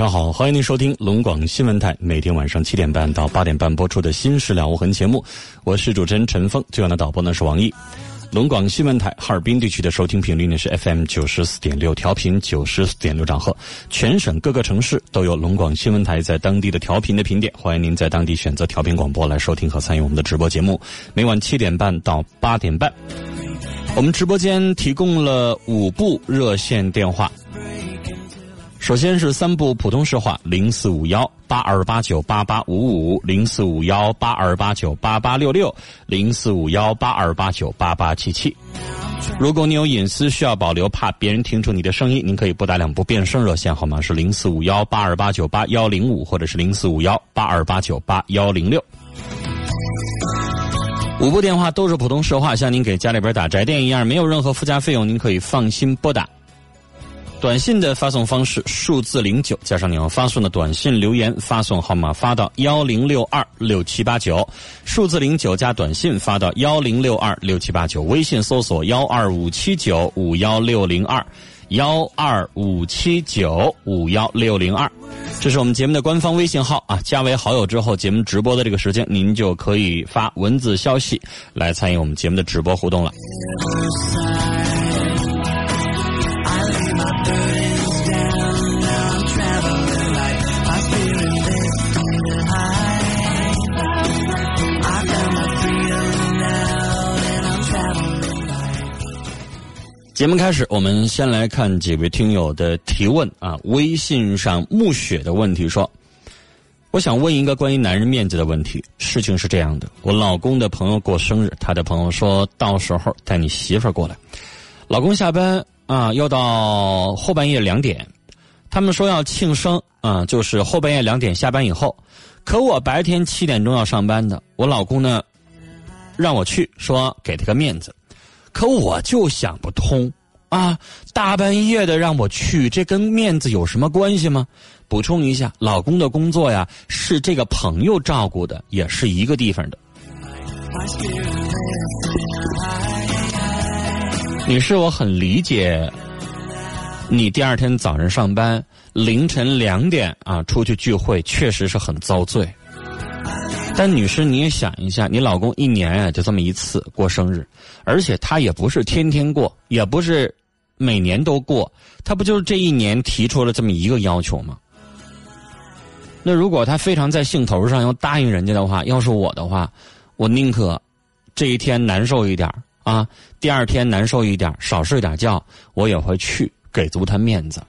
上好！欢迎您收听龙广新闻台每天晚上七点半到八点半播出的《新事了无痕》节目，我是主持人陈峰。这样的导播呢是王毅。龙广新闻台哈尔滨地区的收听频率呢是 FM 九十四点六，调频九十四点六兆赫。全省各个城市都有龙广新闻台在当地的调频的频点，欢迎您在当地选择调频广播来收听和参与我们的直播节目。每晚七点半到八点半，我们直播间提供了五部热线电话。首先是三部普通市话：零四五幺八二八九八八五五、零四五幺八二八九八八六六、零四五幺八二八九八八七七。如果你有隐私需要保留，怕别人听出你的声音，您可以拨打两部变声热线号码是零四五幺八二八九八幺零五或者是零四五幺八二八九八幺零六。五部电话都是普通市话，像您给家里边打宅电一样，没有任何附加费用，您可以放心拨打。短信的发送方式：数字零九加上你要发送的短信留言，发送号码发到幺零六二六七八九，数字零九加短信发到幺零六二六七八九。微信搜索幺二五七九五幺六零二，幺二五七九五幺六零二，这是我们节目的官方微信号啊。加为好友之后，节目直播的这个时间，您就可以发文字消息来参与我们节目的直播互动了。节目开始，我们先来看几位听友的提问啊。微信上暮雪的问题说：“我想问一个关于男人面子的问题。事情是这样的，我老公的朋友过生日，他的朋友说到时候带你媳妇儿过来。老公下班啊要到后半夜两点，他们说要庆生啊，就是后半夜两点下班以后。可我白天七点钟要上班的，我老公呢让我去，说给他个面子。”可我就想不通，啊，大半夜的让我去，这跟面子有什么关系吗？补充一下，老公的工作呀是这个朋友照顾的，也是一个地方的。女士，我很理解，你第二天早上上班，凌晨两点啊出去聚会，确实是很遭罪。但女士，你也想一下，你老公一年啊就这么一次过生日，而且他也不是天天过，也不是每年都过，他不就是这一年提出了这么一个要求吗？那如果他非常在兴头上要答应人家的话，要是我的话，我宁可这一天难受一点啊，第二天难受一点，少睡点觉，我也会去给足他面子。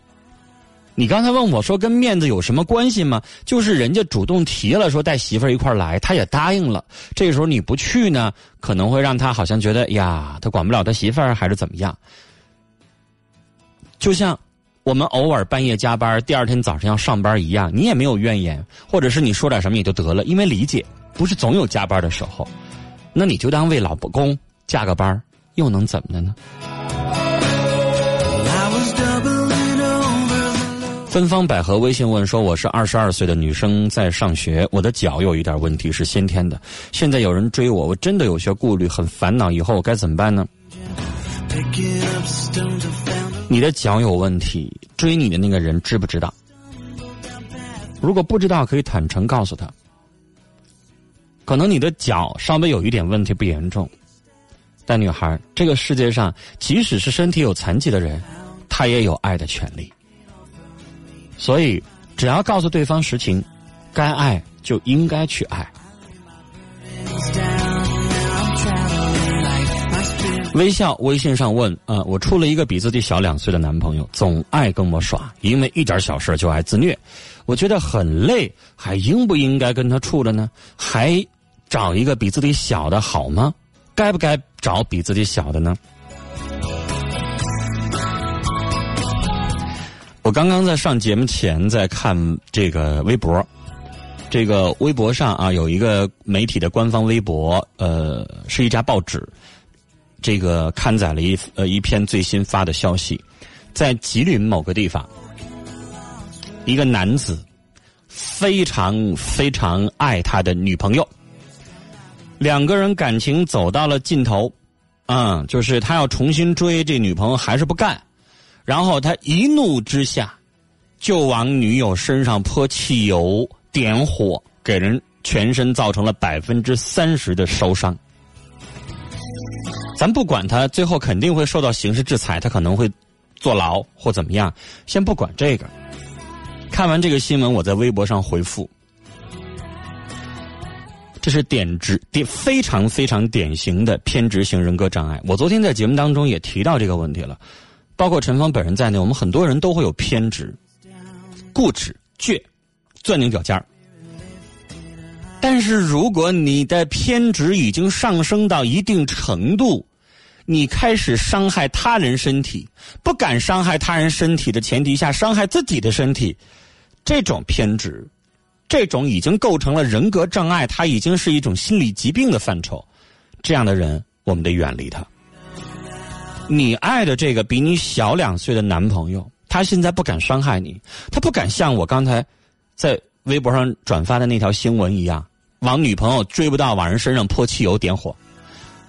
你刚才问我说跟面子有什么关系吗？就是人家主动提了说带媳妇儿一块来，他也答应了。这个时候你不去呢，可能会让他好像觉得呀，他管不了他媳妇儿还是怎么样。就像我们偶尔半夜加班，第二天早上要上班一样，你也没有怨言，或者是你说点什么也就得了，因为理解不是总有加班的时候，那你就当为老公加个班，又能怎么的呢？芬芳百合微信问说：“我是二十二岁的女生，在上学，我的脚有一点问题，是先天的。现在有人追我，我真的有些顾虑，很烦恼，以后我该怎么办呢？”你的脚有问题，追你的那个人知不知道？如果不知道，可以坦诚告诉他。可能你的脚稍微有一点问题，不严重。但女孩，这个世界上，即使是身体有残疾的人，他也有爱的权利。所以，只要告诉对方实情，该爱就应该去爱。微笑微信上问啊，我处了一个比自己小两岁的男朋友，总爱跟我耍，因为一点小事就爱自虐，我觉得很累，还应不应该跟他处了呢？还找一个比自己小的好吗？该不该找比自己小的呢？我刚刚在上节目前在看这个微博，这个微博上啊有一个媒体的官方微博，呃，是一家报纸。这个刊载了一呃一篇最新发的消息，在吉林某个地方，一个男子非常非常爱他的女朋友，两个人感情走到了尽头，啊，就是他要重新追这女朋友还是不干，然后他一怒之下就往女友身上泼汽油点火，给人全身造成了百分之三十的烧伤。咱不管他，最后肯定会受到刑事制裁，他可能会坐牢或怎么样。先不管这个，看完这个新闻，我在微博上回复，这是典值典非常非常典型的偏执型人格障碍。我昨天在节目当中也提到这个问题了，包括陈芳本人在内，我们很多人都会有偏执、固执、倔、钻牛角尖儿。但是如果你的偏执已经上升到一定程度，你开始伤害他人身体，不敢伤害他人身体的前提下，伤害自己的身体，这种偏执，这种已经构成了人格障碍，他已经是一种心理疾病的范畴。这样的人，我们得远离他。你爱的这个比你小两岁的男朋友，他现在不敢伤害你，他不敢像我刚才在微博上转发的那条新闻一样，往女朋友追不到，往人身上泼汽油点火。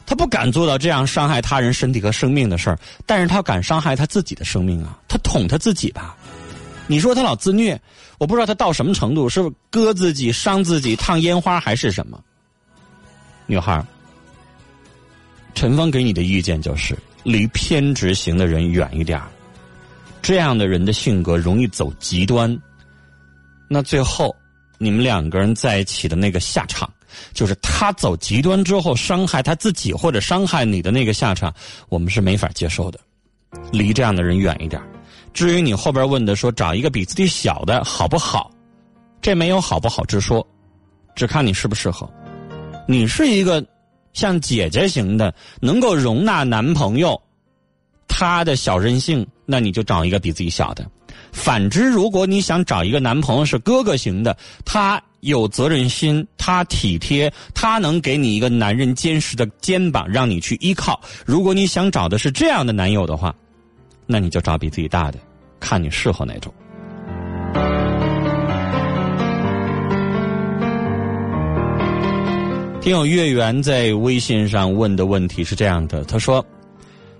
他不敢做到这样伤害他人身体和生命的事儿，但是他敢伤害他自己的生命啊！他捅他自己吧？你说他老自虐，我不知道他到什么程度，是割自己、伤自己、烫烟花还是什么？女孩，陈峰给你的意见就是离偏执型的人远一点这样的人的性格容易走极端，那最后你们两个人在一起的那个下场。就是他走极端之后伤害他自己或者伤害你的那个下场，我们是没法接受的。离这样的人远一点。至于你后边问的说找一个比自己小的好不好，这没有好不好之说，只看你适不适合。你是一个像姐姐型的，能够容纳男朋友他的小任性，那你就找一个比自己小的。反之，如果你想找一个男朋友是哥哥型的，他。有责任心，他体贴，他能给你一个男人坚实的肩膀，让你去依靠。如果你想找的是这样的男友的话，那你就找比自己大的，看你适合哪种。听友月圆在微信上问的问题是这样的，他说：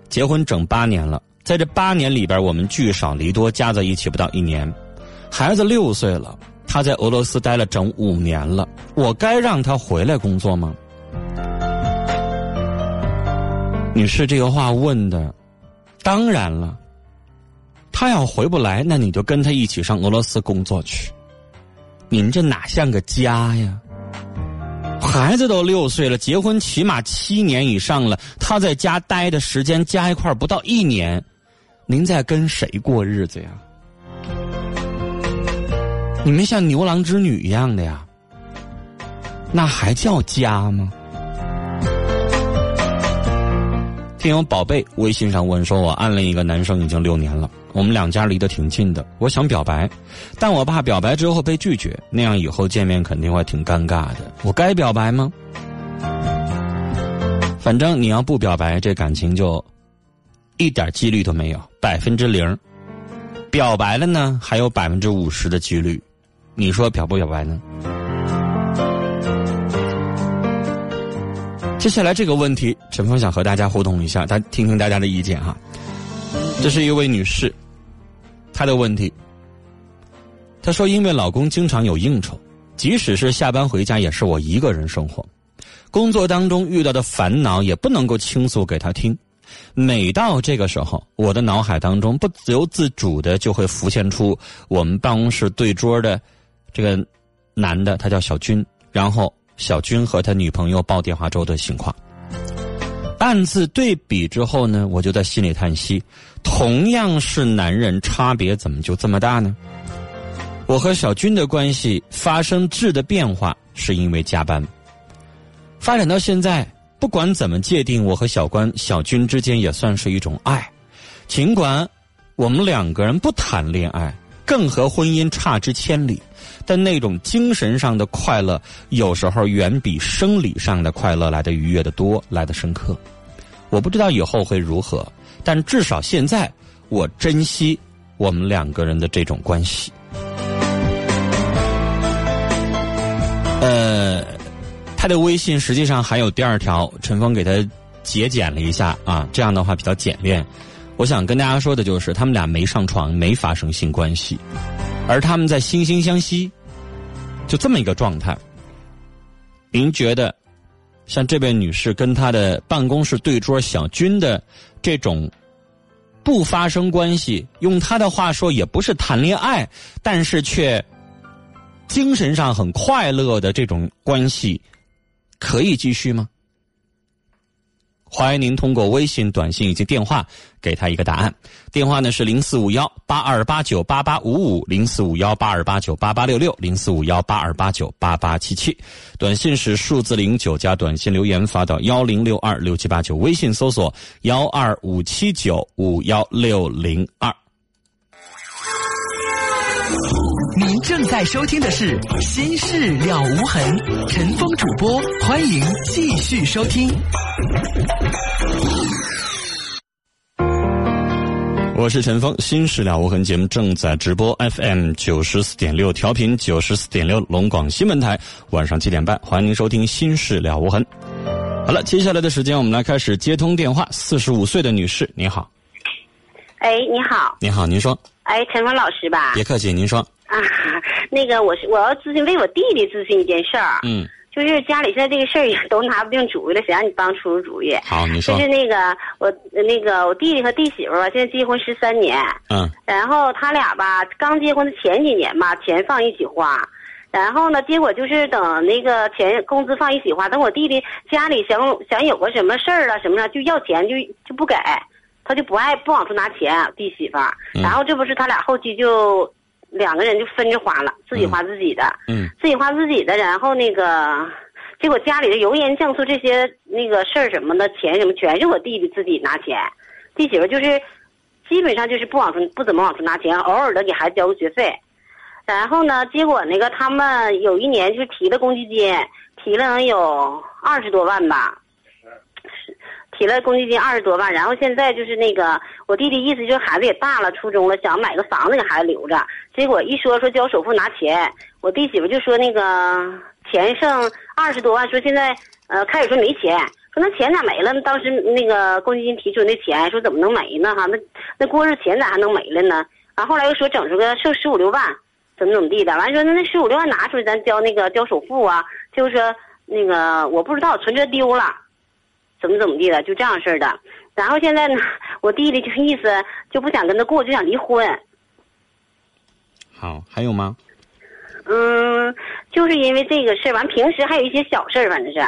结婚整八年了，在这八年里边，我们聚少离多，加在一起不到一年，孩子六岁了。他在俄罗斯待了整五年了，我该让他回来工作吗？女士，这个话问的，当然了。他要回不来，那你就跟他一起上俄罗斯工作去。您这哪像个家呀？孩子都六岁了，结婚起码七年以上了，他在家待的时间加一块不到一年，您在跟谁过日子呀？你们像牛郎织女一样的呀？那还叫家吗？听友宝贝微信上问说：“我暗恋一个男生已经六年了，我们两家离得挺近的，我想表白，但我怕表白之后被拒绝，那样以后见面肯定会挺尴尬的。我该表白吗？反正你要不表白，这感情就一点几率都没有，百分之零。表白了呢，还有百分之五十的几率。”你说表不表白呢？接下来这个问题，陈峰想和大家互动一下，大听听大家的意见哈。这是一位女士，她的问题，她说因为老公经常有应酬，即使是下班回家也是我一个人生活，工作当中遇到的烦恼也不能够倾诉给他听。每到这个时候，我的脑海当中不由自主的就会浮现出我们办公室对桌的这个男的，他叫小军，然后。小军和他女朋友煲电话粥的情况，暗自对比之后呢，我就在心里叹息：同样是男人，差别怎么就这么大呢？我和小军的关系发生质的变化，是因为加班。发展到现在，不管怎么界定，我和小关、小军之间也算是一种爱。尽管我们两个人不谈恋爱，更和婚姻差之千里。但那种精神上的快乐，有时候远比生理上的快乐来的愉悦的多，来的深刻。我不知道以后会如何，但至少现在，我珍惜我们两个人的这种关系。呃，他的微信实际上还有第二条，陈峰给他节俭了一下啊，这样的话比较简练。我想跟大家说的就是，他们俩没上床，没发生性关系。而他们在惺惺相惜，就这么一个状态。您觉得，像这位女士跟她的办公室对桌小军的这种不发生关系，用她的话说，也不是谈恋爱，但是却精神上很快乐的这种关系，可以继续吗？欢迎您通过微信、短信以及电话给他一个答案。电话呢是零四五幺八二八九八八五五，零四五幺八二八九八八六六，零四五幺八二八九八八七七。短信是数字零九加短信留言发到幺零六二六七八九。微信搜索幺二五七九五幺六零二。您正在收听的是《心事了无痕》，陈峰主播，欢迎继续收听。我是陈峰，《心事了无痕》节目正在直播，FM 九十四点六，调频九十四点六，龙广新闻台，晚上七点半，欢迎您收听《心事了无痕》。好了，接下来的时间我们来开始接通电话。四十五岁的女士，你好。哎，你好。你好，您说。哎，陈峰老师吧。别客气，您说。啊，那个我是我要咨询为我弟弟咨询一件事儿。嗯，就是家里现在这个事儿也都拿不定主意了，谁让你帮出出主意？好，你说。就是那个我那个我弟弟和弟媳妇儿现在结婚十三年。嗯。然后他俩吧，刚结婚的前几年吧，钱放一起花，然后呢，结果就是等那个钱工资放一起花，等我弟弟家里想想有个什么事儿了什么的，就要钱就就不给，他就不爱不往出拿钱，弟媳妇儿。然后这不是他俩后期就。两个人就分着花了，自己花自己的，嗯，自己花自己的，然后那个，结果家里的油盐酱醋这些那个事儿什么的钱什么，全是我弟弟自己拿钱，弟媳妇就是，基本上就是不往出不怎么往出拿钱，偶尔的给孩子交个学费，然后呢，结果那个他们有一年就提了公积金，提了能有二十多万吧。提了公积金二十多万，然后现在就是那个我弟弟意思就是孩子也大了，初中了，想买个房子给孩子留着。结果一说说交首付拿钱，我弟媳妇就说那个钱剩二十多万，说现在呃开始说没钱，说那钱咋没了？当时那个公积金提出那钱，说怎么能没呢？哈，那那过日钱咋还能没了呢？然后来又说整出个剩十五六万，怎么怎么地的？完说那那十五六万拿出来，咱交那个交首付啊？就是说那个我不知道存折丢了。怎么怎么地的，就这样式的。然后现在呢，我弟弟就意思就不想跟他过，就想离婚。好，还有吗？嗯，就是因为这个事儿，完平时还有一些小事儿，反正是。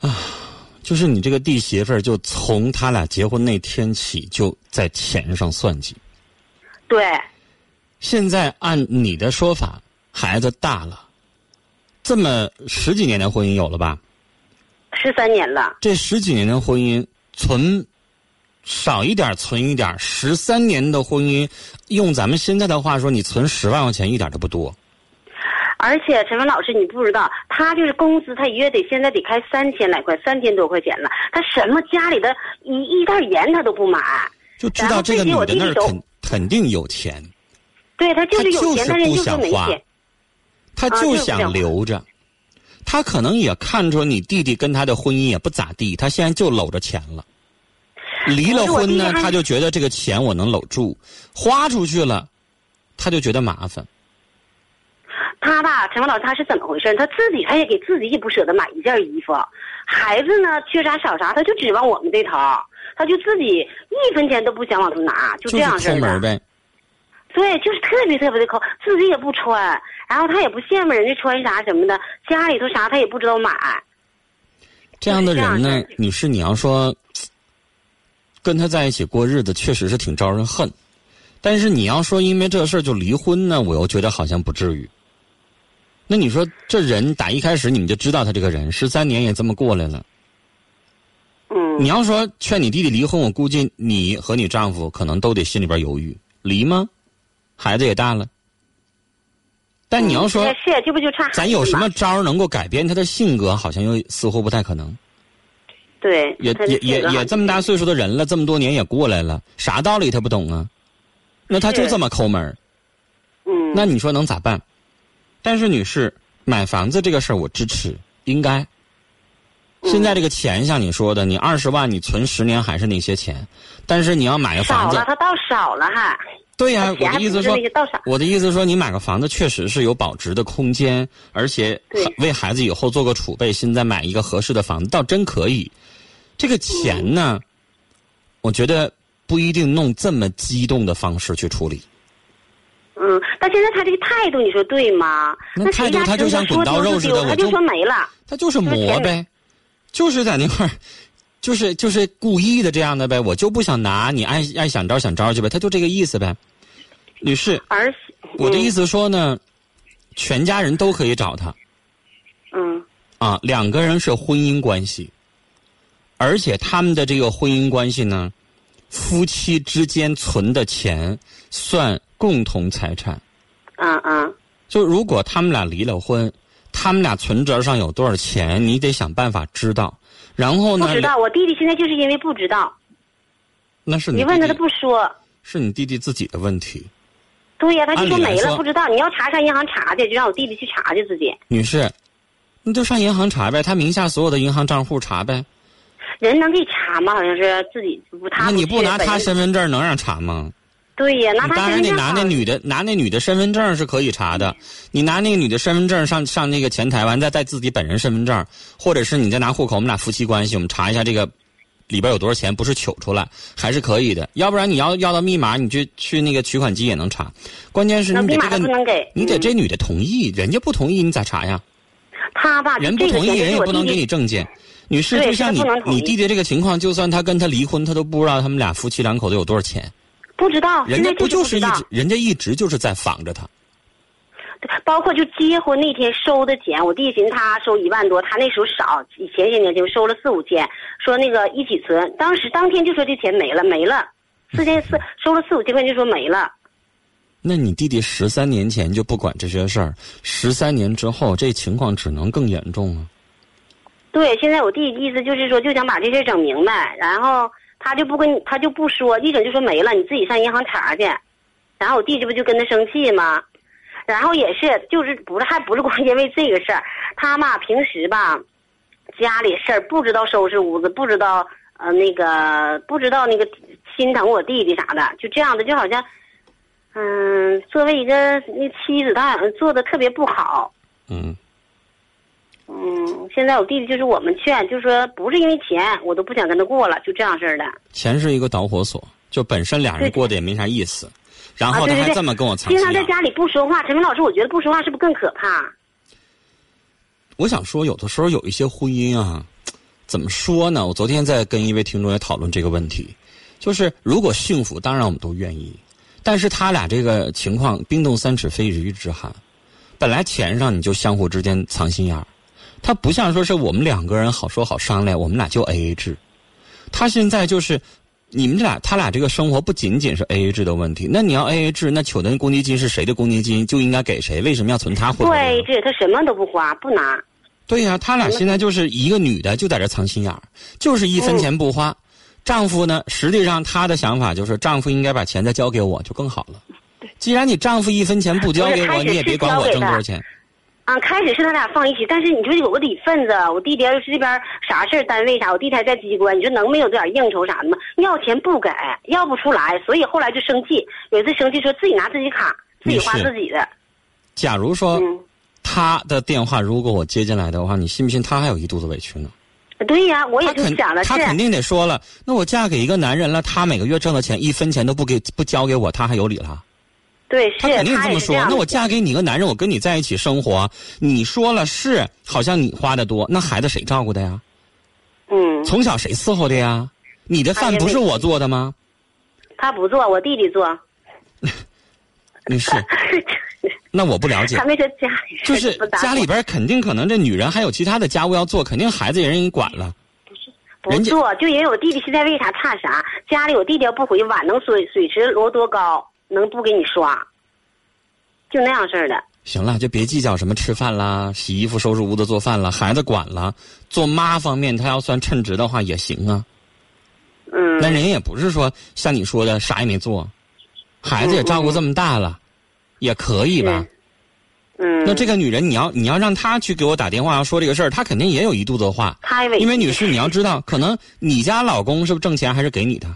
啊，就是你这个弟媳妇儿，就从他俩结婚那天起，就在钱上算计。对。现在按你的说法，孩子大了，这么十几年的婚姻有了吧？十三年了，这十几年的婚姻存少一点存一点，十三年的婚姻，用咱们现在的话说，你存十万块钱一点都不多。而且陈文老师，你不知道，他就是工资，他一月得现在得开三千来块，三千多块钱了。他什么家里的一一袋盐他都不买，就知道这个女的那肯肯定有钱。对他就是有钱，但是不想花，他就想留着。他可能也看出你弟弟跟他的婚姻也不咋地，他现在就搂着钱了。离了婚呢，他就觉得这个钱我能搂住，花出去了，他就觉得麻烦。他吧，陈芳老师，他是怎么回事？他自己他也给自己也不舍得买一件衣服，孩子呢缺啥少啥，他就指望我们这头，他就自己一分钱都不想往出拿，就这样式的。呗。对，就是特别特别的抠，自己也不穿，然后他也不羡慕人家穿啥什么的，家里头啥他也不知道买。这样的人呢，女士，你要说跟他在一起过日子，确实是挺招人恨。但是你要说因为这事儿就离婚呢，我又觉得好像不至于。那你说这人打一开始你们就知道他这个人，十三年也这么过来了。嗯。你要说劝你弟弟离婚，我估计你和你丈夫可能都得心里边犹豫，离吗？孩子也大了。但你要说是，这不就差咱有什么招能够改变他的性格？好像又似乎不太可能。对。也也也也这么大岁数的人了，这么多年也过来了，啥道理他不懂啊？那他就这么抠门儿嗯。那你说能咋办？但是，女士，买房子这个事儿我支持，应该。现在这个钱像你说的，你二十万你存十年还是那些钱，但是你要买个房子，少了，他倒少了还。对呀，我的意思说，我的意思说，你买个房子确实是有保值的空间，而且为孩子以后做个储备。现在买一个合适的房子，倒真可以。这个钱呢，我觉得不一定弄这么激动的方式去处理。嗯，但现在他这个态度，你说对吗？那态度他就像滚刀肉似的，我就说没了。他就是磨呗，就是在那块儿，就是就是故意的这样的呗。我就不想拿，你爱爱想招想招去呗。他就这个意思呗。女士，儿我的意思说呢，全家人都可以找他。嗯。啊，两个人是婚姻关系，而且他们的这个婚姻关系呢，夫妻之间存的钱算。共同财产，嗯嗯，就如果他们俩离了婚，他们俩存折上有多少钱，你得想办法知道。然后呢？不知道，我弟弟现在就是因为不知道。那是你你问他，他不说。是你弟弟自己的问题。对呀，他就说没了，不知道。你要查上银行查去，就让我弟弟去查去自己。女士，你就上银行查呗，他名下所有的银行账户查呗。人能给查吗？好像是自己不他。那你不拿他身份证能让查吗？对呀，那当然得拿那女的，拿那女的身份证是可以查的。你拿那个女的身份证上上那个前台，完再带自己本人身份证，或者是你再拿户口，我们俩夫妻关系，我们查一下这个里边有多少钱，不是取出来还是可以的。要不然你要要到密码，你就去那个取款机也能查。关键是你得这个，你得这女的同意，人家不同意你咋查呀？他吧，人不同意，人也不能给你证件。女士，就像你你弟弟这个情况，就算他跟他离婚，他都不知道他们俩夫妻两口子有多少钱。不知道，人家不就是一直，人家一直就是在防着他。包括就结婚那天收的钱，我弟寻思他收一万多，他那时候少，前些年就收了四五千，说那个一起存，当时当天就说这钱没了，没了，四千四 收了四五千块就说没了。那你弟弟十三年前就不管这些事儿，十三年之后这情况只能更严重啊。对，现在我弟意思就是说，就想把这事整明白，然后。他就不跟，他就不说，一整就说没了，你自己上银行查去。然后我弟这不就跟他生气吗？然后也是，就是不是还不是光因为这个事儿，他嘛平时吧，家里事儿不知道收拾屋子，不知道呃那个不知道那个心疼我弟弟啥的，就这样的，就好像，嗯，作为一个那妻子，他好像做的特别不好。嗯。嗯，现在我弟弟就是我们劝，就说不是因为钱，我都不想跟他过了，就这样式的。钱是一个导火索，就本身俩人过得也没啥意思，然后他还这么跟我藏经常在家里不说话，陈明老师，我觉得不说话是不是更可怕？我想说，有的时候有一些婚姻啊，怎么说呢？我昨天在跟一位听众也讨论这个问题，就是如果幸福，当然我们都愿意，但是他俩这个情况，冰冻三尺非一日之寒，本来钱上你就相互之间藏心眼儿。他不像说是我们两个人好说好商量，我们俩就 A A 制。他现在就是，你们俩他俩这个生活不仅仅是 A A 制的问题。那你要 A A 制，那取的公积金是谁的公积金，就应该给谁？为什么要存他户口？对，这他什么都不花，不拿。对呀，他俩现在就是一个女的就在这藏心眼儿，就是一分钱不花。丈夫呢，实际上他的想法就是，丈夫应该把钱再交给我，就更好了。既然你丈夫一分钱不交给我，你也别管我挣多少钱。啊，开始是他俩放一起，但是你说有个底份子，我弟弟要是这边啥事儿单位啥，我弟弟还在机关，你说能没有这点应酬啥的吗？要钱不给，要不出来，所以后来就生气。有一次生气说自己拿自己卡，自己花自己的。假如说嗯，他的电话如果我接进来的话，你信不信他还有一肚子委屈呢？对呀，我也就想了，是他肯定得说了，那我嫁给一个男人了，他每个月挣的钱一分钱都不给不交给我，他还有理了？对，是他肯定他这么说。那我嫁给你个男人，我跟你在一起生活，你说了是，好像你花的多，那孩子谁照顾的呀？嗯，从小谁伺候的呀？你的饭不是我做的吗？他不做，我弟弟做。女士，那我不了解他。没说家里就是家里边肯定可能这女人还有其他的家务要做，肯定孩子也人管了。不人家做，就因为我弟弟现在为啥差啥？家里我弟弟要不回去，碗能水水池摞多高，能不给你刷？就那样式儿的。行了，就别计较什么吃饭啦、洗衣服、收拾屋子、做饭了，孩子管了。做妈方面，她要算称职的话也行啊。嗯，那人也不是说像你说的啥也没做，孩子也照顾这么大了，也可以吧？嗯，那这个女人，你要你要让她去给我打电话要说这个事儿，她肯定也有一肚子话。因为女士，你要知道，可能你家老公是不是挣钱还是给你的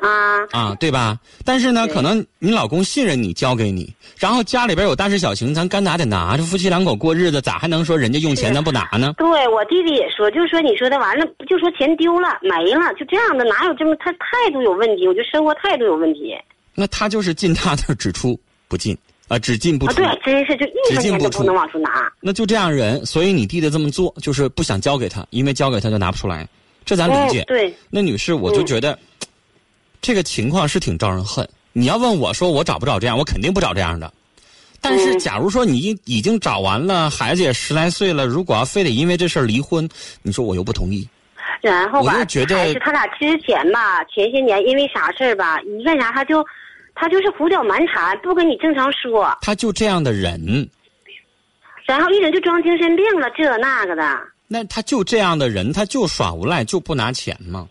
啊，啊？对吧？但是呢，可能你老公信任你，交给你，然后家里边有大事小情，咱该拿得拿。这夫妻两口过日子，咋还能说人家用钱咱不拿呢？对我弟弟也说，就是说你说的完了，就说钱丢了没了，就这样的，哪有这么他态度有问题？我觉得生活态度有问题那他就是进他那儿只出不进啊，只进不啊！出。对，真是就一分钱都不能往出拿。那就这样人，所以你弟弟这么做，就是不想交给他，因为交给他就拿不出来，这咱理解。嗯、对，那女士，我就觉得、这个情况是挺招人恨。你要问我说我找不找这样，我肯定不找这样的。但是，嗯假如说你已已经找完了，孩子也十来岁了，如果要非得因为这事儿离婚，你说我又不同意。然后吧，我就觉得还是他俩之前吧，前些年因为啥事儿吧，一干啥他就，他就是胡搅蛮缠，不跟你正常说，他就这样的人，然后一整就装精神病了，这那个的。那他就这样的人，他就耍无赖，就不拿钱嘛。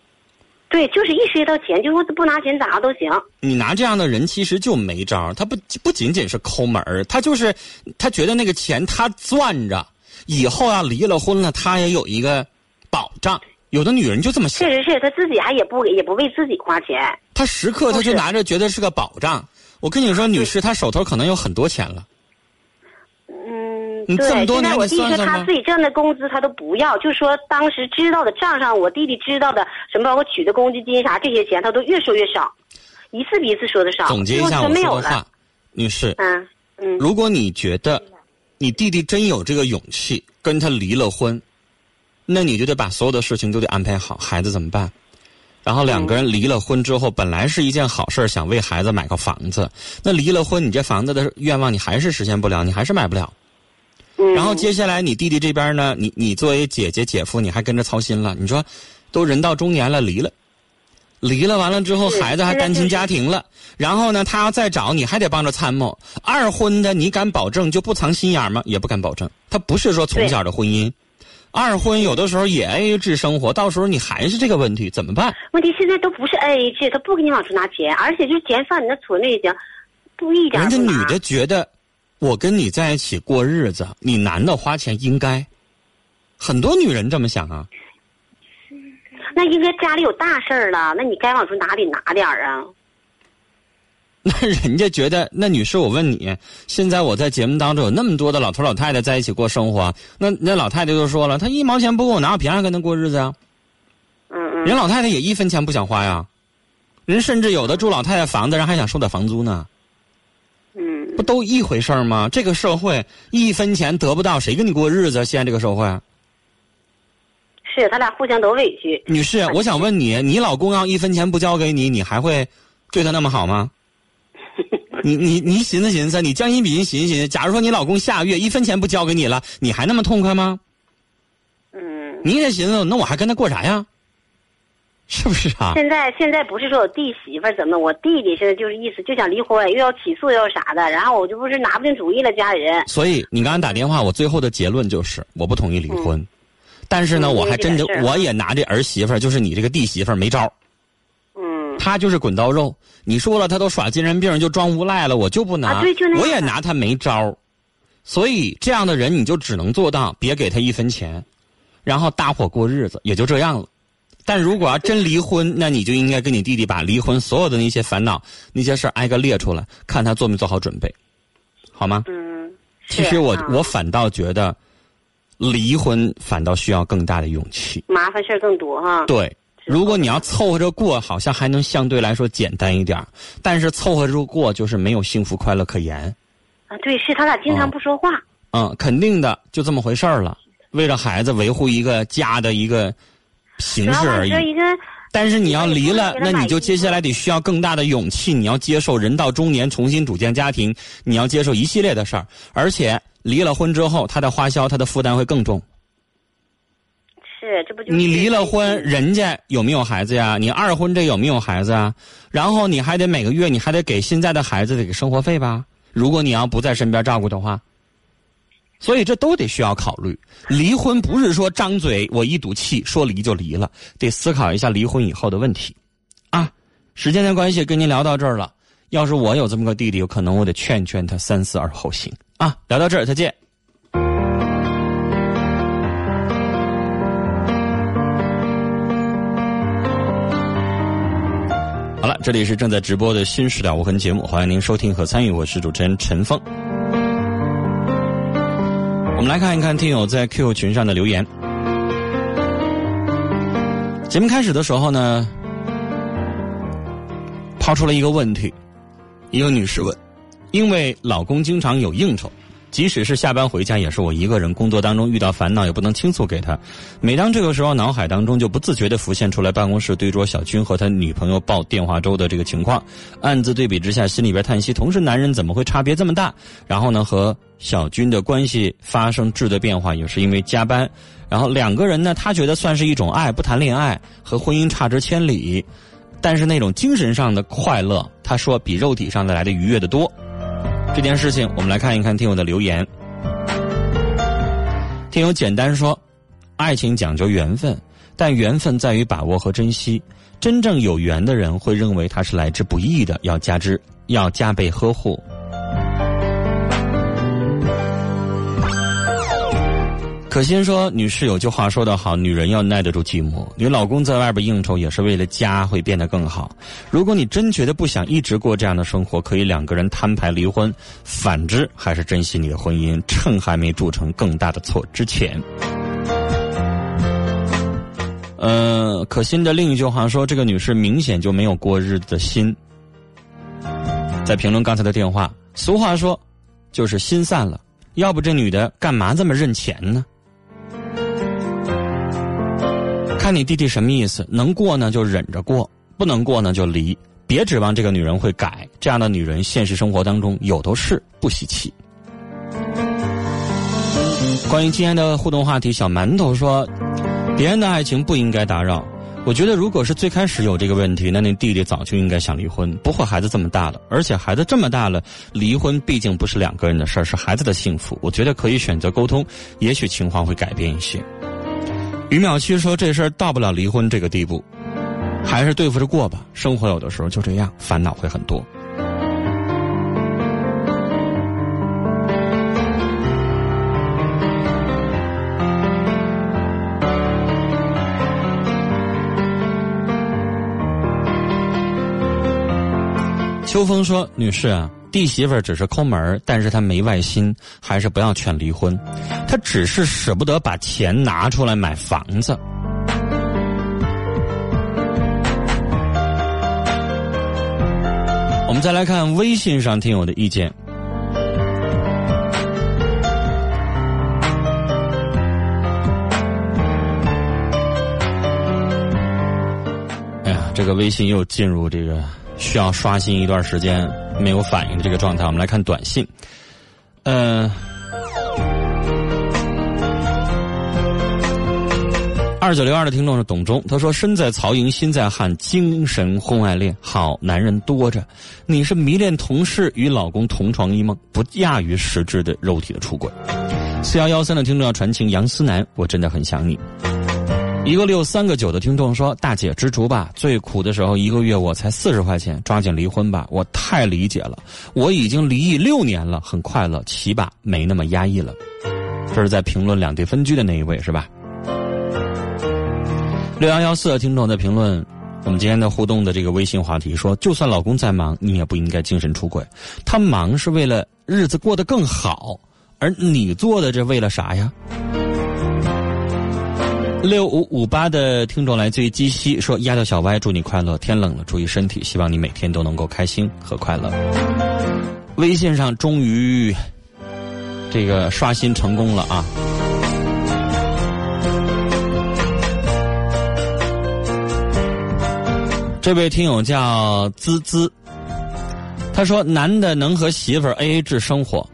对，就是一涉及到钱，就说不拿钱咋都行。你拿这样的人，其实就没招儿他不不仅仅是抠门儿，他就是他觉得那个钱他攥着，以后要离了婚了，他也有一个保障。有的女人就这么想确，实是他自己还也不也不为自己花钱。他时刻他就拿着觉得是个保障。我跟你说，女士，她手头可能有很多钱了。嗯，你对。这么多年现在我弟说他自己挣的工资他都不要，就说当时知道的账上，我弟弟知道的什么包括取的公积金啥这些钱，他都越说越少，一次比一次说的少。总结一下我。说的话，女士，嗯嗯如果你觉得你弟弟真有这个勇气跟他离了婚，那你就得把所有的事情都得安排好，孩子怎么办？然后两个人离了婚之后，本来是一件好事想为孩子买个房子，那离了婚，你这房子的愿望你还是实现不了，你还是买不了。嗯。然后接下来你弟弟这边呢，你你作为姐姐姐夫，你还跟着操心了。你说，都人到中年了，离了，离了完了之后，孩子还单亲家庭了，然后呢，他要再找你还得帮着参谋。二婚的你敢保证就不藏心眼吗？也不敢保证。他不是说从小的婚姻，二婚有的时候也 A A 制生活，到时候你还是这个问题，怎么办？问题现在都不是 A A 制，他不给你往出拿钱，而且就是钱放你那存着也行，不一点人家女的觉得，我跟你在一起过日子，你男的花钱应该。很多女人这么想啊。那应该家里有大事儿了，那你该往出拿得拿点儿啊。那人家觉得，那女士，我问你，现在我在节目当中有那么多的老头老太太在一起过生活，那那老太太就说了，她一毛钱不给我拿，我凭啥跟她过日子啊？嗯嗯。人老太太也一分钱不想花呀，人甚至有的住老太太房子，人还想收点房租呢，嗯不都一回事儿吗？这个社会一分钱得不到，谁跟你过日子？现在这个社会，是他俩互相都委屈。女士，我想问你，你老公要一分钱不交给你，你还会对他那么好吗？你你你寻思寻思，你将心比心寻思寻思，假如说你老公下个月一分钱不交给你了，你还那么痛快吗？嗯。你也寻思，那我还跟他过啥呀？是不是啊？现在现在不是说我弟媳妇儿怎么，我弟弟现在就是意思就想离婚，又要起诉又要啥的，然后我就不是拿不定主意了，家里人。所以你刚才打电话，我最后的结论就是我不同意离婚，但是呢，嗯我还真的我也拿这儿媳妇儿，就是你这个弟媳妇儿没招儿嗯。她就是滚刀肉。你说了，她都耍精神病，就装无赖了，我就不拿。啊对就那样我也拿她没招儿所以这样的人你就只能做到别给他一分钱，然后搭伙过日子，也就这样了。但如果要真离婚，那你就应该跟你弟弟把离婚所有的那些烦恼、那些事儿挨个列出来，看他做没做好准备，好吗？嗯，其实我啊我反倒觉得，离婚反倒需要更大的勇气。麻烦事儿更多哈。对，如果你要凑合着过，好像还能相对来说简单一点儿但是凑合着过就是没有幸福快乐可言。啊，对，是他俩经常不说话。嗯，肯定的，就这么回事儿了。为了孩子维护一个家的一个形式而已但是你要离了，那你就接下来得需要更大的勇气，你要接受人到中年重新组建家庭，你要接受一系列的事儿，而且离了婚之后，他的花销、他的负担会更重。是，这不就是你离了婚，人家有没有孩子呀？你二婚这有没有孩子啊？然后你还得每个月你还得给现在的孩子得给生活费吧？如果你要不在身边照顾的话，所以这都得需要考虑。离婚不是说张嘴我一赌气说离就离了，得思考一下离婚以后的问题。啊，时间的关系跟您聊到这儿了。要是我有这么个弟弟，有可能我得劝劝他三思而后行啊。聊到这儿，再见。好了，这里是正在直播的《新时代无痕》节目，欢迎您收听和参与，我是主持人陈峰。我们来看一看听友在 Q 群上的留言。节目开始的时候呢，抛出了一个问题，一个女士问：因为老公经常有应酬，即使是下班回家，也是我一个人。工作当中遇到烦恼，也不能倾诉给他。每当这个时候，脑海当中就不自觉地浮现出来办公室对桌小军和他女朋友煲电话粥的这个情况，暗自对比之下，心里边叹息：同是男人，怎么会差别这么大？然后呢，和小军的关系发生质的变化，也是因为加班。然后两个人呢，他觉得算是一种爱，不谈恋爱和婚姻差之千里。但是那种精神上的快乐，他说比肉体上的来的愉悦的多。这件事情，我们来看一看听友的留言。听友简单说，爱情讲究缘分，但缘分在于把握和珍惜。真正有缘的人会认为它是来之不易的，要加之要加倍呵护。可心说：“女士有句话说得好，女人要耐得住寂寞。你老公在外边应酬也是为了家会变得更好。如果你真觉得不想一直过这样的生活，可以两个人摊牌离婚。反之，还是珍惜你的婚姻，趁还没铸成更大的错之前。”呃，可心的另一句话说：“这个女士明显就没有过日子的心。”在评论刚才的电话，俗话说，就是心散了。要不这女的干嘛这么认钱呢？看你弟弟什么意思？能过呢就忍着过，不能过呢就离。别指望这个女人会改，这样的女人现实生活当中有都是，不稀奇。关于今天的互动话题，小馒头说，别人的爱情不应该打扰。我觉得，如果是最开始有这个问题，那那弟弟早就应该想离婚。不会孩子这么大了，而且孩子这么大了，离婚毕竟不是两个人的事儿，是孩子的幸福。我觉得可以选择沟通，也许情况会改变一些。于淼七说：“这事儿到不了离婚这个地步，还是对付着过吧。生活有的时候就这样，烦恼会很多。”秋风说：“女士啊，弟媳妇只是抠门，但是她没外心，还是不要劝离婚。她只是舍不得把钱拿出来买房子。”我们再来看微信上听友的意见。哎呀，这个微信又进入这个。需要刷新一段时间没有反应的这个状态，我们来看短信。呃，二九六二的听众是董忠，他说：“身在曹营心在汉，精神婚外恋，好男人多着。你是迷恋同事与老公同床异梦，不亚于实质的肉体的出轨。”四幺幺三的听众要传情，杨思南，我真的很想你。一个六三个九的听众说：“大姐知足吧，最苦的时候一个月我才四十块钱，抓紧离婚吧。我太理解了，我已经离异六年了，很快乐，起码没那么压抑了。”这是在评论两地分居的那一位是吧？六幺幺四的听众在评论我们今天的互动的这个微信话题说：“就算老公再忙，你也不应该精神出轨。他忙是为了日子过得更好，而你做的这为了啥呀？”六五五八的听众来自于鸡西说：“丫头小歪，祝你快乐！天冷了，注意身体，希望你每天都能够开心和快乐。”微信上终于这个刷新成功了啊！这位听友叫滋滋，他说：“男的能和媳妇儿 A A 制生活，